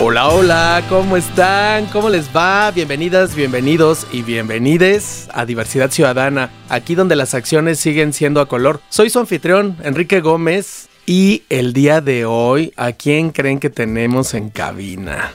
Hola, hola, ¿cómo están? ¿Cómo les va? Bienvenidas, bienvenidos y bienvenides a Diversidad Ciudadana, aquí donde las acciones siguen siendo a color. Soy su anfitrión, Enrique Gómez, y el día de hoy, ¿a quién creen que tenemos en cabina?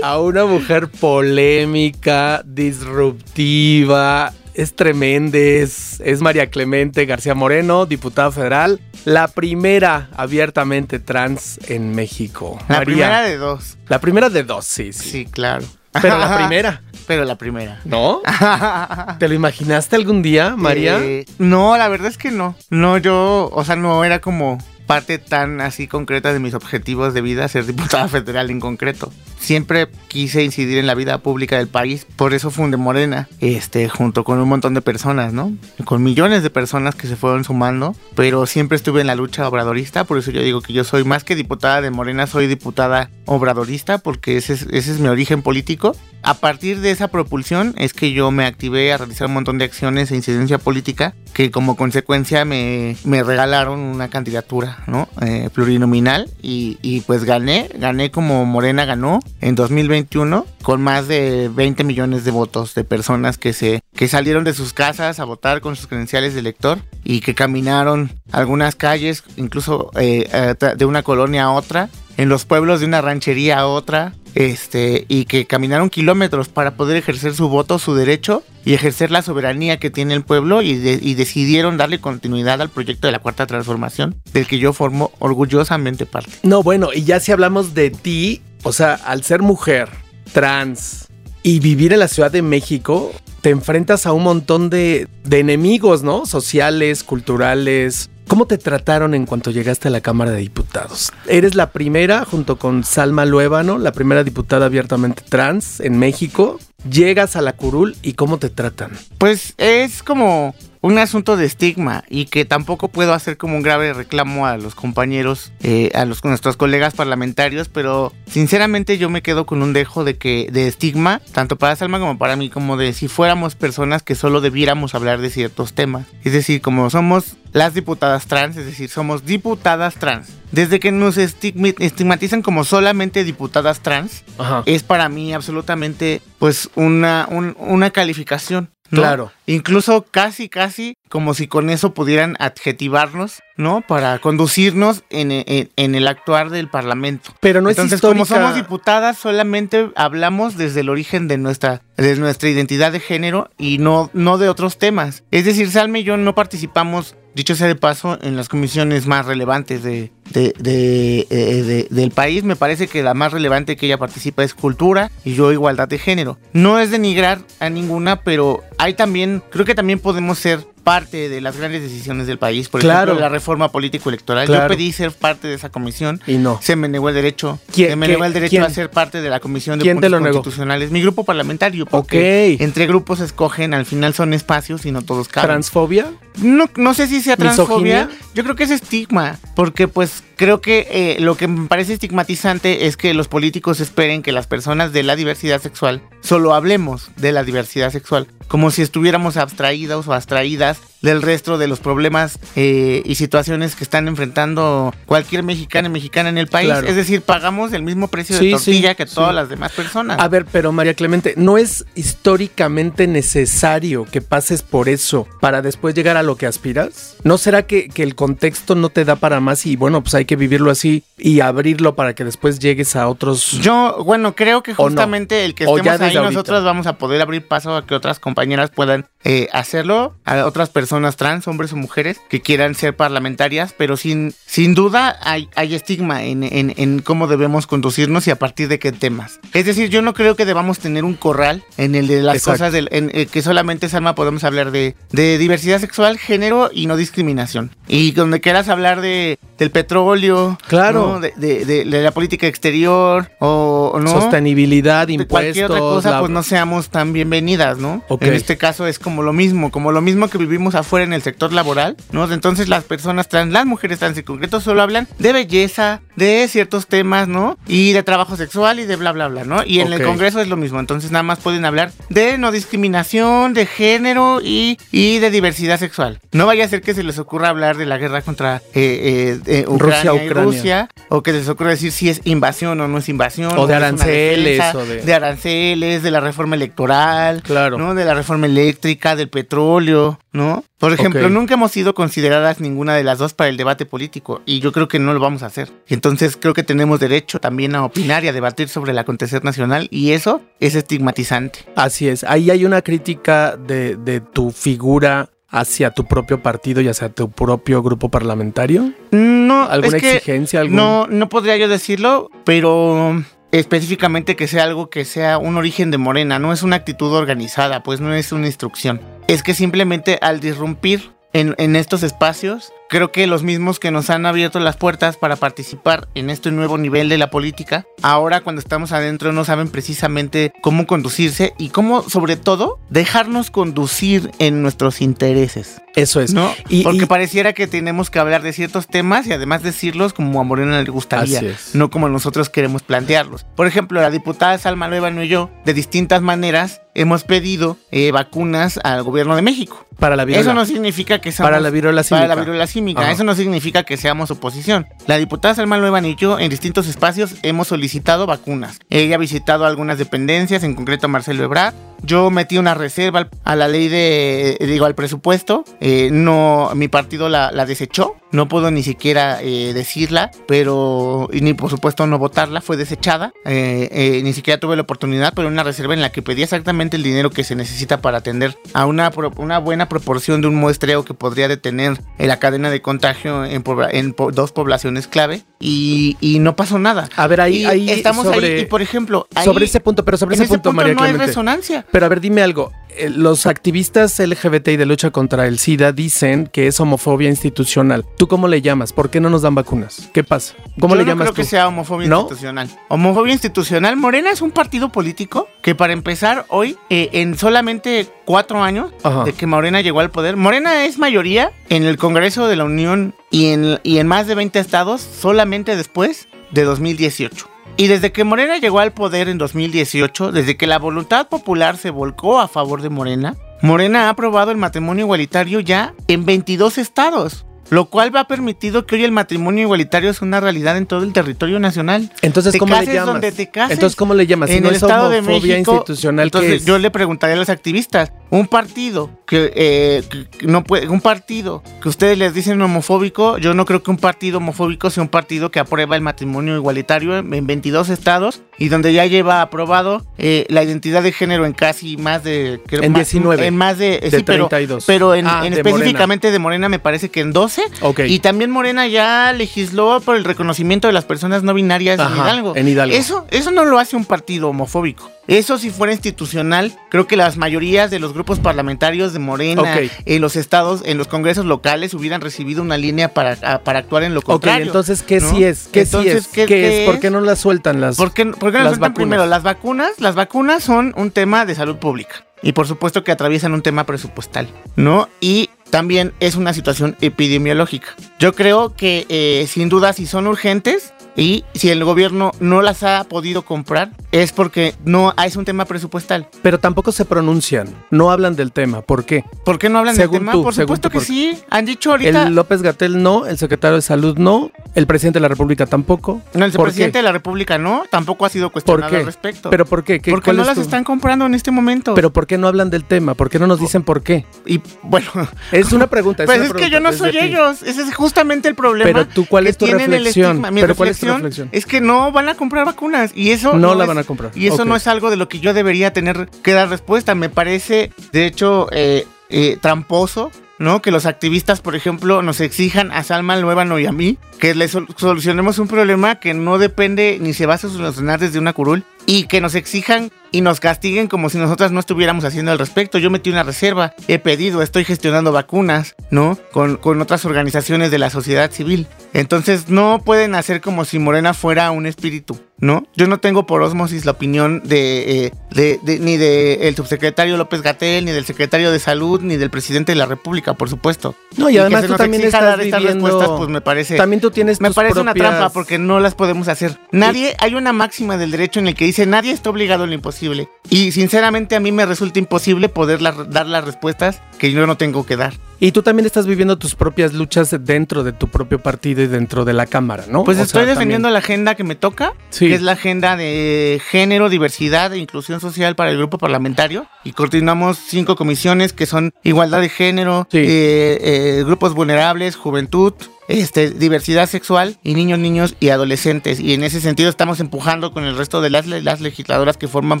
A una mujer polémica, disruptiva, es tremenda, es, es María Clemente García Moreno, diputada federal, la primera abiertamente trans en México. La María, primera de dos. La primera de dos, sí, sí. Sí, claro. Pero la primera, Pero la primera. ¿no? ¿Te lo imaginaste algún día, María? Eh, no, la verdad es que no. No, yo, o sea, no era como parte tan así concreta de mis objetivos de vida ser diputada federal en concreto. Siempre quise incidir en la vida pública del país, por eso fundé Morena, este, junto con un montón de personas, ¿no? Con millones de personas que se fueron sumando, pero siempre estuve en la lucha obradorista, por eso yo digo que yo soy más que diputada de Morena, soy diputada obradorista, porque ese es, ese es mi origen político. A partir de esa propulsión es que yo me activé a realizar un montón de acciones e incidencia política que como consecuencia me, me regalaron una candidatura ¿no? Eh, plurinominal y, y pues gané, gané como Morena ganó en 2021 con más de 20 millones de votos de personas que, se, que salieron de sus casas a votar con sus credenciales de elector y que caminaron algunas calles, incluso eh, de una colonia a otra, en los pueblos de una ranchería a otra, este, y que caminaron kilómetros para poder ejercer su voto, su derecho y ejercer la soberanía que tiene el pueblo y, de- y decidieron darle continuidad al proyecto de la cuarta transformación, del que yo formo orgullosamente parte. No, bueno, y ya si hablamos de ti, o sea, al ser mujer, trans y vivir en la Ciudad de México, te enfrentas a un montón de, de enemigos, ¿no? Sociales, culturales. ¿Cómo te trataron en cuanto llegaste a la Cámara de Diputados? Eres la primera, junto con Salma Luébano, la primera diputada abiertamente trans en México. Llegas a la curul y ¿cómo te tratan? Pues es como un asunto de estigma y que tampoco puedo hacer como un grave reclamo a los compañeros, eh, a los nuestros colegas parlamentarios, pero sinceramente yo me quedo con un dejo de que de estigma, tanto para Salma como para mí, como de si fuéramos personas que solo debiéramos hablar de ciertos temas. Es decir, como somos las diputadas trans, es decir, somos diputadas trans. Desde que nos estigmatizan como solamente diputadas trans, Ajá. es para mí absolutamente pues una, un- una calificación. ¿No? Claro. Incluso casi, casi como si con eso pudieran adjetivarnos, ¿no? Para conducirnos en, en- en el actuar del Parlamento. Pero no es Entonces, como histórica- somos diputadas, solamente hablamos desde el origen de nuestra, de nuestra identidad de género y no, no de otros temas. Es decir, Salme y yo no participamos, dicho sea de paso, en las comisiones más relevantes de, de- de- eh, de- del país. Me parece que la más relevante que ella participa es cultura y yo igualdad de género. No es denigrar a ninguna, pero hay también, creo que también podemos ser parte de las grandes decisiones del país. Por Claro. ejemplo, la reforma político-electoral. Claro. Yo pedí ser parte de esa comisión Y no. se me negó el derecho. ¿Quién- se me negó el derecho quién? a ser parte de la comisión de ¿Quién te puntos negó? constitucionales. Mi grupo parlamentario. porque Ok. Entre grupos escogen, al final son espacios y no todos caben. ¿Transfobia? no, no sé si sea transfobia. ¿Misoginia? Yo creo que es estigma. Porque pues creo que eh, lo que me parece estigmatizante es que los políticos esperen que las personas de la diversidad sexual solo hablemos de la diversidad sexual. Como si estuviéramos abstraídos o abstraídas del resto de los problemas eh, y situaciones que están enfrentando cualquier mexicana y mexicana en el país. Claro. Es decir, pagamos el mismo precio Sí, de tortilla sí, que sí. todas las demás personas. A ver, pero María Clemente, ¿no es históricamente necesario que pases por eso para después llegar a lo que aspiras? ¿No será que, que el contexto no te da para más y bueno, pues hay que vivirlo así y abrirlo para que después llegues a otros... Yo, bueno, creo que justamente el que ¿O ya estemos ahí ahorita? nosotros vamos a poder abrir paso a que otras compañeras puedan eh, hacerlo, a otras personas trans, hombres o mujeres, que quieran ser parlamentarias, pero sin, sin duda hay, hay estigma en, en- en cómo debemos conducirnos y a partir de qué temas. Es decir, yo no creo que debamos tener un corral en el de las Exacto. cosas del, en eh, que solamente, Salma, podemos hablar de, de diversidad sexual, género y no discriminación. Y donde quieras hablar de del petróleo, Claro. ¿no? de, de- de- de la política exterior o no Sostenibilidad, de impuestos. cualquier otra cosa, la- pues no seamos tan bienvenidas, ¿no? En este caso es como lo mismo, como lo mismo que vivimos afuera en el sector laboral, ¿no? Entonces las personas trans, las mujeres trans en concreto solo hablan de belleza, de ciertos temas, ¿no? Y de trabajo sexual y de bla, bla, bla, ¿no? Y en el. Congreso es lo mismo, entonces nada más pueden hablar de no discriminación, de género y, y de diversidad sexual. No vaya a ser que se les ocurra hablar de la guerra contra eh, eh, eh, Ucrania. Rusia, o que les ocurra decir si es invasión o no es invasión. O de aranceles, defensa, o de- de aranceles, de la reforma electoral, Claro. ¿no? De la reforma eléctrica, del petróleo, ¿no? Por ejemplo, nunca hemos sido consideradas ninguna de las dos para el debate político y yo creo que no lo vamos a hacer. Entonces creo que tenemos derecho también a opinar y a debatir sobre el acontecer nacional y eso es estigmatizante. Así es. Ahí hay una crítica de, de tu figura hacia tu propio partido y hacia tu propio grupo parlamentario. No, ¿Alguna es que exigencia? Algún... no, no podría yo decirlo, pero específicamente que sea algo que sea un origen de Morena, no es una actitud organizada, pues no es una instrucción. Es que simplemente al disrumpir en, en estos espacios, creo que los mismos que nos han abierto las puertas para participar en este nuevo nivel de la política, ahora cuando estamos adentro no saben precisamente cómo conducirse y cómo, sobre todo, dejarnos conducir en nuestros intereses. Eso es. ¿No? Y- Porque y- pareciera que tenemos que hablar de ciertos temas y además decirlos como a Morena le gustaría, Así es. no como nosotros queremos plantearlos. Por ejemplo, la diputada Salma Luevano y yo, de distintas maneras, hemos pedido eh, vacunas al gobierno de México. Para la viruela. Eso no significa que seamos... Para la viruela Para la viruela Ajá. Eso no significa que seamos oposición. La diputada Salma Luevano y yo, en distintos espacios, hemos solicitado vacunas. Ella ha visitado algunas dependencias, en concreto a Marcelo Ebrard. Yo metí una reserva a la ley de, digo, al presupuesto. Eh, no, mi partido la, la desechó. No puedo ni siquiera eh, decirla, pero, ni por supuesto no votarla, fue desechada. Eh, eh, ni siquiera tuve la oportunidad, pero una reserva en la que pedía exactamente el dinero que se necesita para atender a una, una buena proporción de un muestreo que podría detener eh, la cadena de contagio en, en po- dos poblaciones clave. Y, y no pasó nada. A ver, ahí, Y ahí estamos sobre, ahí, y por ejemplo, ahí- sobre ese punto, pero sobre ese ese punto, punto María no hay Clemente. resonancia. Pero a ver, dime algo. Eh, Los activistas LGBT y de lucha contra el SIDA dicen que es homofobia institucional. ¿Tú cómo le llamas? ¿Por qué no nos dan vacunas? ¿Qué pasa? ¿Cómo Yo le no llamas creo tú? que sea homofobia ¿No? institucional. Homofobia institucional. Morena es un partido político que para empezar hoy, eh, en solamente cuatro años Ajá. de que Morena llegó al poder, Morena es mayoría en el Congreso de la Unión y en, y en más de 20 estados solamente después de 2018. Y desde que Morena llegó al poder en 2018, desde que la voluntad popular se volcó a favor de Morena, Morena ha aprobado el matrimonio igualitario ya en 22 estados. Lo cual va permitido que hoy el matrimonio igualitario es una realidad en todo el territorio nacional. Entonces, Te ¿cómo le llamas? donde te cases. Entonces, ¿cómo le llamas? Si en no el es Estado de México, institucional, ¿qué entonces es? yo le preguntaría a los activistas, un partido que, eh, que- no puede, un partido que ustedes les dicen homofóbico, yo no creo que un partido homofóbico sea un partido que aprueba el matrimonio igualitario en, en 22 estados y donde ya lleva aprobado eh, la identidad de género en casi más de creo, En ma- 19. en más de, De sí, pero- 32. pero, en, Ah, en de específicamente de Morena me parece que en 12 Ok. y también Morena ya legisló por el reconocimiento de las personas no binarias en Hidalgo. en Hidalgo. Eso, eso no lo hace un partido homofóbico. Eso si fuera institucional, creo que las mayorías de los grupos parlamentarios de Morena Ok. en los estados, en los congresos locales hubieran recibido una línea para, a- para actuar en lo Ok, contrario. entonces, ¿qué ¿no? sí es? ¿Qué Entonces, sí es? ¿Qué, es? ¿Por qué no las sueltan las ¿Por qué, por qué no las las sueltan vacunas? primero? Las vacunas, las vacunas son un tema de salud pública. Y por supuesto que atraviesan un tema presupuestal, ¿no? Y también es una situación epidemiológica. Yo creo que eh, sin duda si son urgentes y si el gobierno no las ha podido comprar es porque no es un tema presupuestal. Pero tampoco se pronuncian, no hablan del tema. ¿Por qué? ¿Por qué no hablan Según del tema? tú, por supuesto tú, que sí. Han dicho ahorita. El López Gatel no, el secretario de Salud no, el presidente de la República tampoco. no, el ¿Por presidente qué? de la República no, tampoco ha sido ¿Por cuestionado al respecto. ¿Pero por qué? ¿Qué- porque no es las tu- están comprando en este momento. Pero ¿por qué no hablan del tema? ¿Por qué no nos dicen por qué? y bueno, Es una pregunta. Pues una es que pregunta yo no soy ellos. Ese es justamente el problema. Pero tú, ¿cuál que es tu reflexión? estigma. Mi Pero ¿cuál es tu reflexión reflexión? es que no van a comprar vacunas. Y eso No la es- van a comprar. Y eso no es algo de lo que yo debería tener que dar respuesta. Me parece, de hecho, eh, eh, tramposo. ¿No? Que los activistas, por ejemplo, nos exijan a Salma Luébano y a mí que le sol- solucionemos un problema que no depende ni se va a solucionar desde una curul, y que nos exijan y nos castiguen como si nosotras no estuviéramos haciendo al respecto. Yo metí una reserva, he pedido, estoy gestionando vacunas, ¿no? Con, con otras organizaciones de la sociedad civil. Entonces no pueden hacer como si Morena fuera un espíritu, ¿no? Yo no tengo por osmosis la opinión de, eh, de, de ni del subsecretario López Gatel, ni del secretario de Salud, ni del presidente de la República, por supuesto. No, y, además tú también estás dar estas viviendo- respuestas, pues me parece... También tú tienes Me tus parece una trampa porque no las podemos hacer. Nadie, hay una máxima del derecho en el que dice nadie está obligado a lo imposible. Y sinceramente a mí me resulta imposible poder la- dar las respuestas que yo no tengo que dar. Y tú también estás viviendo tus propias luchas dentro de tu propio partido y dentro de la Cámara, ¿no? Pues O estoy sea, defendiendo también- la agenda que me toca, Sí. que es la agenda de género, diversidad e inclusión social para el grupo parlamentario. Y coordinamos cinco comisiones que son igualdad de género, Sí. eh, eh, grupos vulnerables, juventud, este, diversidad sexual y niños, niños y adolescentes. Y en ese sentido estamos empujando con el resto de las, las legisladoras que forman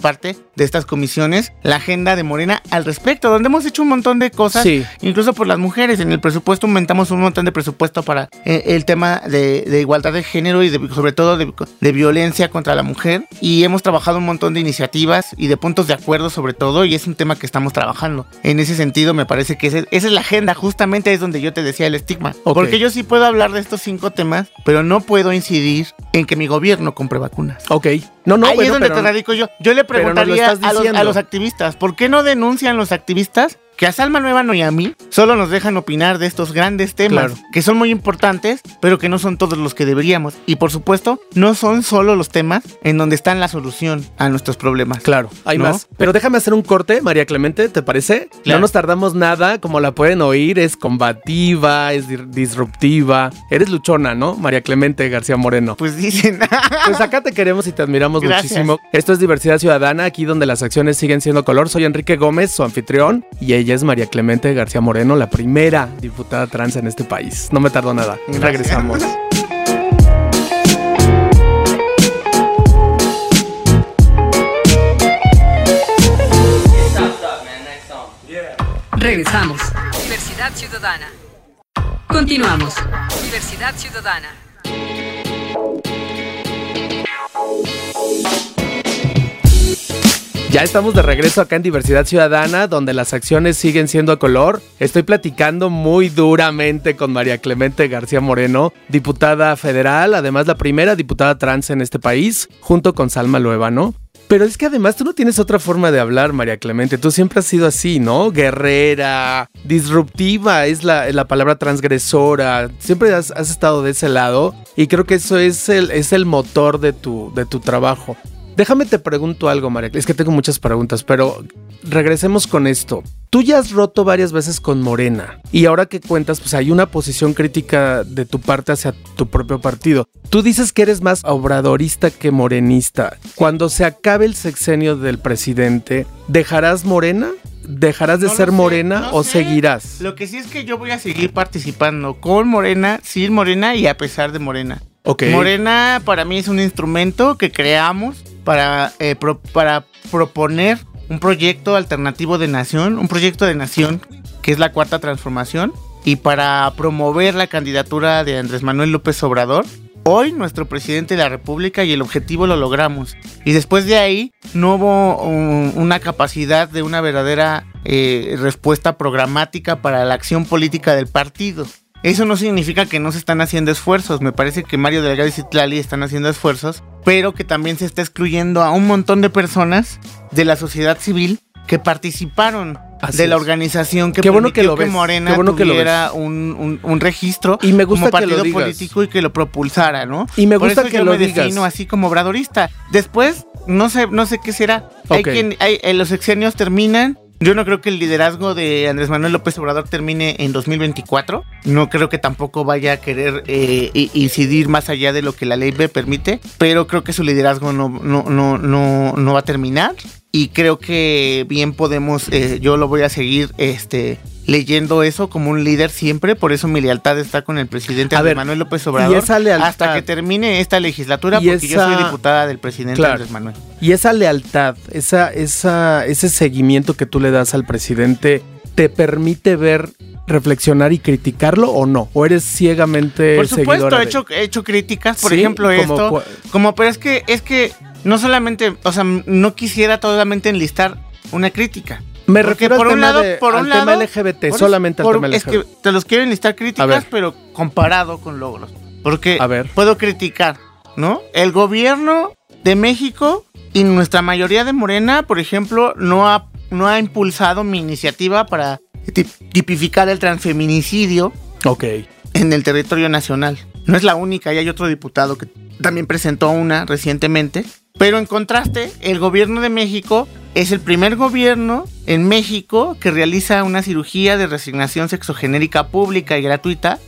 parte de estas comisiones la agenda de Morena al respecto, donde hemos hecho un montón de cosas, Sí. incluso por las mujeres. En el presupuesto aumentamos un montón de presupuesto para eh, el tema de, de igualdad de género y de- sobre todo de, de violencia contra la mujer. Y hemos trabajado un montón de iniciativas y de puntos de acuerdo sobre todo y es un tema que estamos trabajando. En ese sentido me parece que ese- esa es la agenda, justamente es donde yo te decía el estigma. Ok. Porque yo sí puedo hablar de estos cinco temas, pero no puedo incidir en que mi gobierno compre vacunas. Ok. No, no, Ahí bueno, es donde pero- te radico yo. Yo le lo preguntaría los, a los activistas, ¿por qué no denuncian los activistas que a Salma Nueva y a mí solo nos dejan opinar de estos grandes temas Claro. que son muy importantes, pero que no son todos los que deberíamos? Y por supuesto, no son solo los temas en donde está la solución a nuestros problemas. Claro, hay ¿No? más. Pero déjame hacer un corte, María Clemente, ¿te parece? No Claro. nos tardamos nada, como la pueden oír, es combativa, es disruptiva. Eres luchona, ¿no? María Clemente García Moreno. Pues dicen, Pues acá te queremos y te admiramos Gracias. muchísimo. Esto es Diversidad Ciudadana, aquí donde las acciones siguen siendo color. Soy Enrique Gómez, su anfitrión, y ella es María Clemente García Moreno, la primera diputada trans en este país. No me tardó nada. Gracias. Regresamos. Regresamos. Diversidad Ciudadana. Continuamos. Diversidad Ciudadana. Ya estamos de regreso acá en Diversidad Ciudadana, donde las acciones siguen siendo a color. Estoy platicando muy duramente con María Clemente García Moreno, diputada federal, además la primera diputada trans en este país, junto con Salma Luevano. Pero es que además tú no tienes otra forma de hablar, María Clemente. Tú siempre has sido así, ¿no? Guerrera, disruptiva, es la, la palabra transgresora. Siempre has, has estado de ese lado y creo que eso es el, es el motor de tu, de tu trabajo. Déjame te pregunto algo, María. Es que tengo muchas preguntas, pero regresemos con esto. Tú ya has roto varias veces con Morena y ahora que cuentas, pues hay una posición crítica de tu parte hacia tu propio partido. Tú dices que eres más obradorista que morenista. Cuando se acabe el sexenio del presidente, ¿dejarás Morena? ¿Dejarás de No ser sé, Morena no o sé. seguirás? Lo que sí es que yo voy a seguir participando con Morena, sin Morena y a pesar de Morena. Ok. Morena para mí es un instrumento que creamos para, eh, para proponer un proyecto alternativo de nación, un proyecto de nación que es la cuarta transformación y para promover la candidatura de Andrés Manuel López Obrador. Hoy nuestro presidente de la República y el objetivo lo logramos. Y después de ahí no hubo una capacidad de una verdadera eh, respuesta programática para la acción política del partido. Eso no significa que no se están haciendo esfuerzos. Me parece que Mario Delgado y Citlali están haciendo esfuerzos, pero que también se está excluyendo a un montón de personas de la sociedad civil que participaron Así de la organización que Qué bueno que lo ves, Morena qué bueno que lo tuviera un, un- un registro Y me gusta como que lo partido digas. político y que lo propulsara, ¿no? Y me Por gusta eso que yo lo me digas. defino así como obradorista. Después, no sé, no sé qué será. Hay quien, hay, eh, los sexenios terminan. Yo no creo que el liderazgo de Andrés Manuel López Obrador termine en 2024. No creo que tampoco vaya a querer eh, incidir más allá de lo que la ley me permite. Pero creo que su liderazgo no, no, no, no, no va a terminar. Y creo que bien podemos, eh, yo lo voy a seguir este, leyendo eso como un líder siempre. Por eso mi lealtad está con el presidente Andrés ver, Manuel López y Obrador. esa lealtad- hasta que termine esta legislatura, porque yo soy diputada del presidente Claro. Andrés Manuel. Y esa lealtad, esa, esa, ese seguimiento que tú le das al presidente, ¿te permite ver, reflexionar y criticarlo o no? ¿O eres ciegamente Por supuesto, he hecho, he hecho críticas, por Sí, ejemplo, como esto. Como, pero es que, es que no solamente, o sea, no quisiera totalmente enlistar una crítica. Me Porque refiero por al, un tema, lado- de- por al un tema lado, LGBT, Por- solamente por- al tema Es LGBT. que te los quiero A ver. críticas, pero comparado con logros. Porque A ver. puedo criticar, ¿no? El gobierno de México y nuestra mayoría de Morena, por ejemplo, no ha, no ha impulsado mi iniciativa para ti- tipificar el transfeminicidio Ok. en el territorio nacional. No es la única, y hay otro diputado que también presentó una recientemente. Pero en contraste, el gobierno de México es el primer gobierno en México que realiza una cirugía de resignación sexogenérica pública y gratuita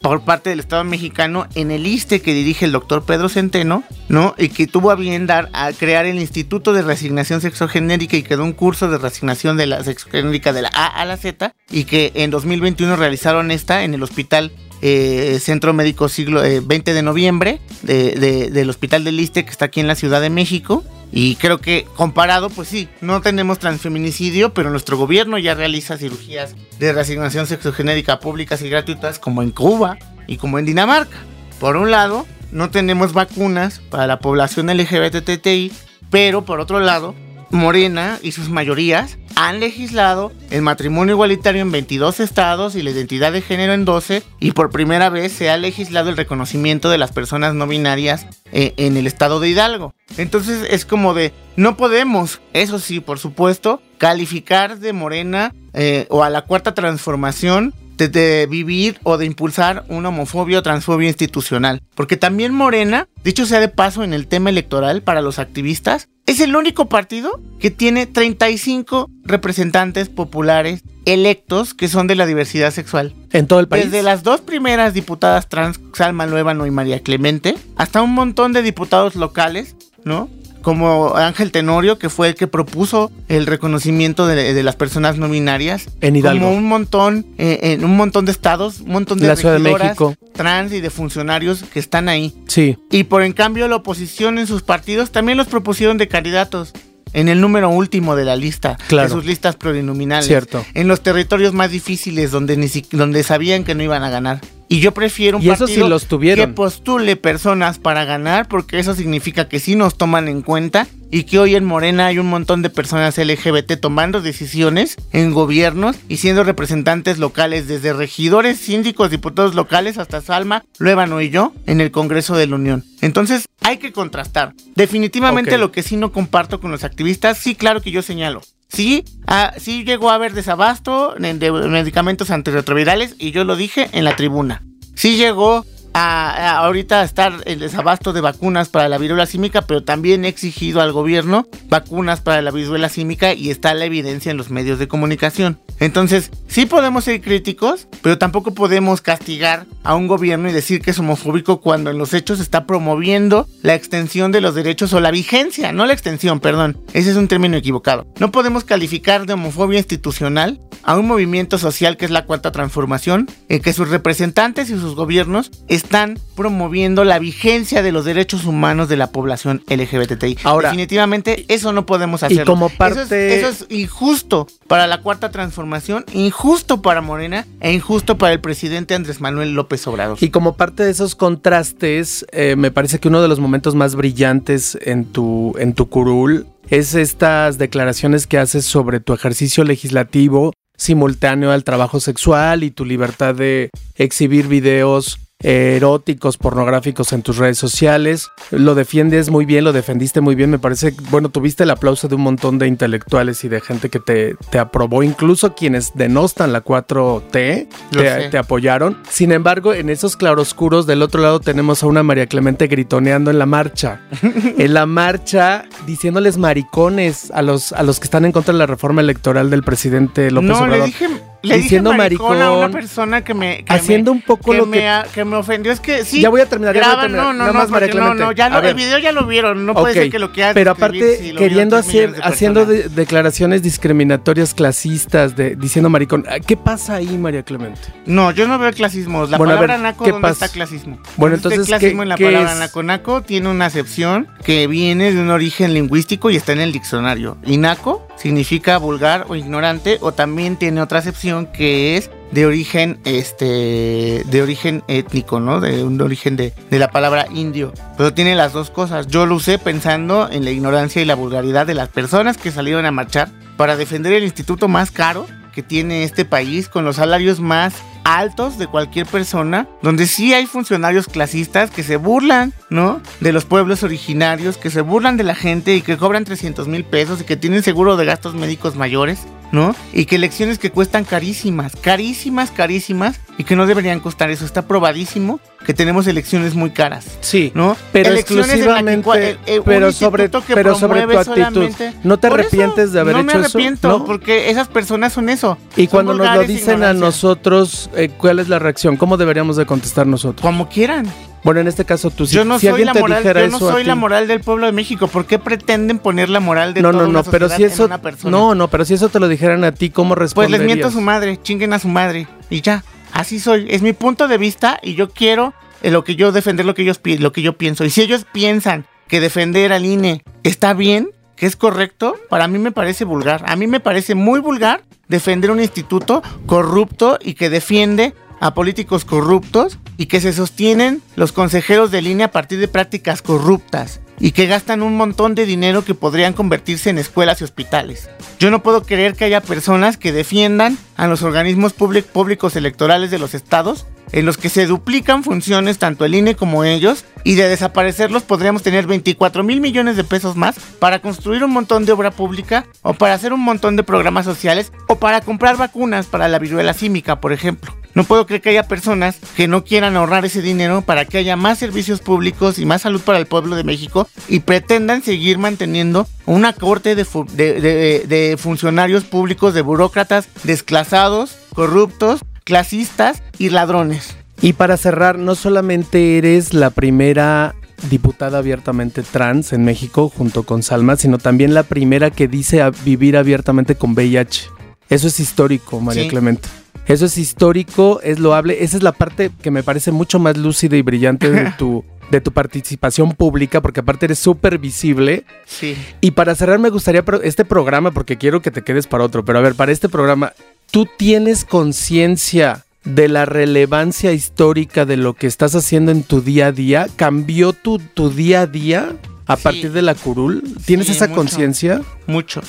por parte del Estado mexicano en el ISTE que dirige el doctor Pedro Centeno, ¿no? Y que tuvo a bien dar a crear el Instituto de Resignación Sexogenérica y quedó un curso de resignación de la sexogenérica de la A a la Z y que en 2021 realizaron esta en el hospital eh, Centro Médico Siglo eh, 20 de noviembre de- de- del Hospital del Iste que está aquí en la Ciudad de México. Y creo que comparado, pues sí, no tenemos transfeminicidio, pero nuestro gobierno ya realiza cirugías de reasignación sexogenérica públicas y gratuitas como en Cuba y como en Dinamarca. Por un lado, no tenemos vacunas para la población LGBTTI, pero por otro lado, Morena y sus mayorías han legislado el matrimonio igualitario en 22 estados y la identidad de género en 12 y por primera vez se ha legislado el reconocimiento de las personas no binarias eh, en el estado de Hidalgo. Entonces es como de, no podemos, eso sí, por supuesto, calificar de Morena eh, o a la cuarta transformación de, de vivir o de impulsar una homofobia o transfobia institucional. Porque también Morena, dicho sea de paso en el tema electoral para los activistas, es el único partido que tiene 35 representantes populares electos que son de la diversidad sexual. En todo el país. Desde las dos primeras diputadas trans, Salma Luébano y María Clemente, hasta un montón de diputados locales, ¿no? Como Ángel Tenorio, que fue el que propuso el reconocimiento de, de las personas no binarias. En Hidalgo. Como un montón, eh, en un montón de estados, un montón de La Ciudad de México. trans y de funcionarios que están ahí. Sí. Y por en cambio la oposición en sus partidos también los propusieron de candidatos en el número último de la lista, Claro. de sus listas plurinominales. Cierto. En los territorios más difíciles donde, ni si- donde sabían que no iban a ganar. Y yo prefiero un Y eso sí partido los tuvieron. que postule personas para ganar porque eso significa que sí nos toman en cuenta y que hoy en Morena hay un montón de personas LGBT tomando decisiones en gobiernos y siendo representantes locales desde regidores, síndicos, diputados locales hasta Salma, Luébano y yo en el Congreso de la Unión. Entonces hay que contrastar. Definitivamente lo que sí no comparto con los activistas, sí claro que yo señalo. Sí, ah, sí llegó a haber desabasto de, medicamentos antirretrovirales y yo lo dije en la tribuna. Sí llegó a, a ahorita a estar el desabasto de vacunas para la viruela símica, pero también he exigido al gobierno vacunas para la viruela símica y está la evidencia en los medios de comunicación. Entonces, sí podemos ser críticos, pero tampoco podemos castigar a un gobierno y decir que es homofóbico cuando en los hechos está promoviendo la extensión de los derechos o la vigencia, no la extensión, perdón. Ese es un término equivocado. No podemos calificar de homofobia institucional a un movimiento social que es la cuarta transformación, en que sus representantes y sus gobiernos están promoviendo la vigencia de los derechos humanos de la población LGBTI. Ahora- definitivamente eso no podemos hacerlo. como Eso es- parte- eso es injusto para la cuarta transformación, injusto para Morena e injusto para el presidente Andrés Manuel López Obrador. Y como parte de esos contrastes, eh, me parece que uno de los momentos más brillantes en tu, en tu curul es estas declaraciones que haces sobre tu ejercicio legislativo simultáneo al trabajo sexual y tu libertad de exhibir videos eróticos, pornográficos en tus redes sociales. Lo defiendes muy bien, lo defendiste muy bien. Me parece, bueno, tuviste el aplauso de un montón de intelectuales y de gente que te, te aprobó, incluso quienes denostan la 4T, Lo te, te apoyaron. Sin embargo, en esos claroscuros del otro lado tenemos a una María Clemente gritoneando en la marcha. en la marcha diciéndoles maricones a los, a los que están en contra de la reforma electoral del presidente López no, Obrador. le dije, le Diciendo dije maricón, a una persona que me... que haciendo me- un poco que lo me, que- a- que me ofendió. Es que sí. Ya voy a terminar, ya voy a graba- terminar. No, no, Nada no, más, María no, no, ya lo, el video ya lo vieron. No puede Ok, ser que lo quieras Pero aparte, si queriendo hacer, de haciendo de- declaraciones discriminatorias clasistas, de, diciendo maricón. ¿Qué pasa ahí, María Clemente? No, yo no veo clasismos. La Bueno, palabra ver, naco, ¿qué ¿dónde pasa? está clasismo? Bueno, ¿Dónde está entonces, clasismo ¿qué- en la qué palabra es? naco? Naco tiene una acepción que viene de un origen lingüístico y está en el diccionario. Y naco significa vulgar o ignorante o también tiene otra acepción que es de origen este de origen étnico, ¿no? De un origen de, de, la palabra indio. Pero tiene las dos cosas. Yo lo usé pensando en la ignorancia y la vulgaridad de las personas que salieron a marchar para defender el instituto más caro que tiene este país con los salarios más altos de cualquier persona, donde sí hay funcionarios clasistas que se burlan, ¿no? De los pueblos originarios, que se burlan de la gente y que cobran 300 mil pesos y que tienen seguro de gastos médicos mayores. ¿no? Y que elecciones que cuestan carísimas, carísimas, carísimas, y que no deberían costar eso. Está probadísimo que tenemos elecciones muy caras. Sí, ¿no? Pero exclusivamente, eh, eh, pero sobre, pero sobre tu actitud. ¿No te arrepientes de haber hecho eso? No me arrepiento, porque esas personas son eso. Y cuando nos lo dicen a nosotros, eh, ¿cuál es la reacción? ¿Cómo deberíamos de contestar nosotros? Como quieran. Bueno, en este caso tú sí. Yo no soy, la moral, yo no soy la moral del pueblo de México. ¿Por qué pretenden poner la moral de no, toda no, no, pero si eso, una persona? No, no, pero si eso te lo dijeran a ti, ¿cómo responderías? Pues les miento a su madre, chinguen a su madre y ya. Así soy, es mi punto de vista y yo quiero eh, lo que yo defender lo que ellos lo que yo pienso. Y si ellos piensan que defender al INE está bien, que es correcto, para mí me parece vulgar. A mí me parece muy vulgar defender un instituto corrupto y que defiende a políticos corruptos y que se sostienen los consejeros de línea a partir de prácticas corruptas y que gastan un montón de dinero que podrían convertirse en escuelas y hospitales. Yo no puedo creer que haya personas que defiendan a los organismos públicos electorales de los estados en los que se duplican funciones tanto el INE como ellos y de desaparecerlos podríamos tener 24 mil millones de pesos más para construir un montón de obra pública o para hacer un montón de programas sociales o para comprar vacunas para la viruela símica, por ejemplo. No puedo creer que haya personas que no quieran ahorrar ese dinero para que haya más servicios públicos y más salud para el pueblo de México y pretendan seguir manteniendo una corte de, funcionarios públicos, de burócratas desclasados, corruptos, clasistas y ladrones. Y para cerrar, no solamente eres la primera diputada abiertamente trans en México junto con Salma, sino también la primera que dice vivir abiertamente con VIH. Eso es histórico, María Clemente. Eso es histórico, es loable. Esa es la parte que me parece mucho más lúcida y brillante de tu, de tu participación pública, porque aparte eres súper visible. Sí. Y para cerrar, me gustaría este programa, porque quiero que te quedes para otro, pero a ver, para este programa, ¿tú tienes conciencia de la relevancia histórica de lo que estás haciendo en tu día a día? ¿Cambió tu, tu día a día a partir de la curul? ¿Tienes esa conciencia? Mucho.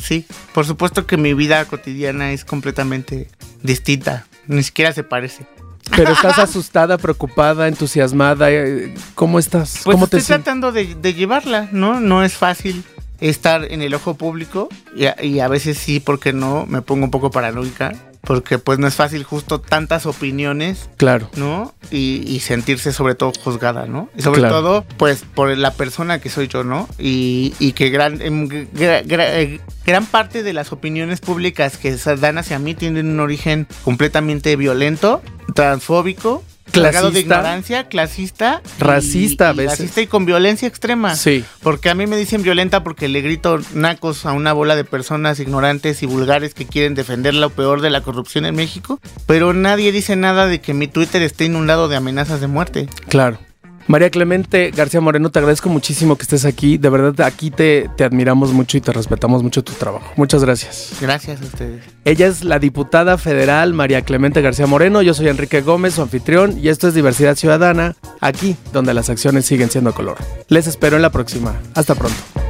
Sí, por supuesto que mi vida cotidiana es completamente distinta. Ni siquiera se parece. Pero estás asustada, preocupada, entusiasmada. Eh, ¿Cómo estás? Pues ¿Cómo estoy tratando de, llevarla, ¿no? No es fácil estar en el ojo público y y a veces sí, porque no, me pongo un poco paranoica porque pues no es fácil justo tantas opiniones. Claro. ¿No? Y, sentirse sobre todo juzgada, ¿no? Y sobre todo, pues por la persona que soy yo, ¿no? Y, que gran, eh, gran parte de las opiniones públicas que se dan hacia mí tienen un origen completamente violento, transfóbico clasista, de ignorancia, clasista, racista a veces. Racista y con violencia extrema. Sí. Porque a mí me dicen violenta porque le grito nacos a una bola de personas ignorantes y vulgares que quieren defender lo peor de la corrupción en México, pero nadie dice nada de que mi Twitter esté inundado de amenazas de muerte. Claro. María Clemente García Moreno, te agradezco muchísimo que estés aquí. De verdad, aquí te, te, admiramos mucho y te respetamos mucho tu trabajo. Muchas gracias. Gracias a ustedes. Ella es la diputada federal María Clemente García Moreno. Yo soy Enrique Gómez, su anfitrión, y esto es Diversidad Ciudadana, aquí donde las acciones siguen siendo color. Les espero en la próxima. Hasta pronto.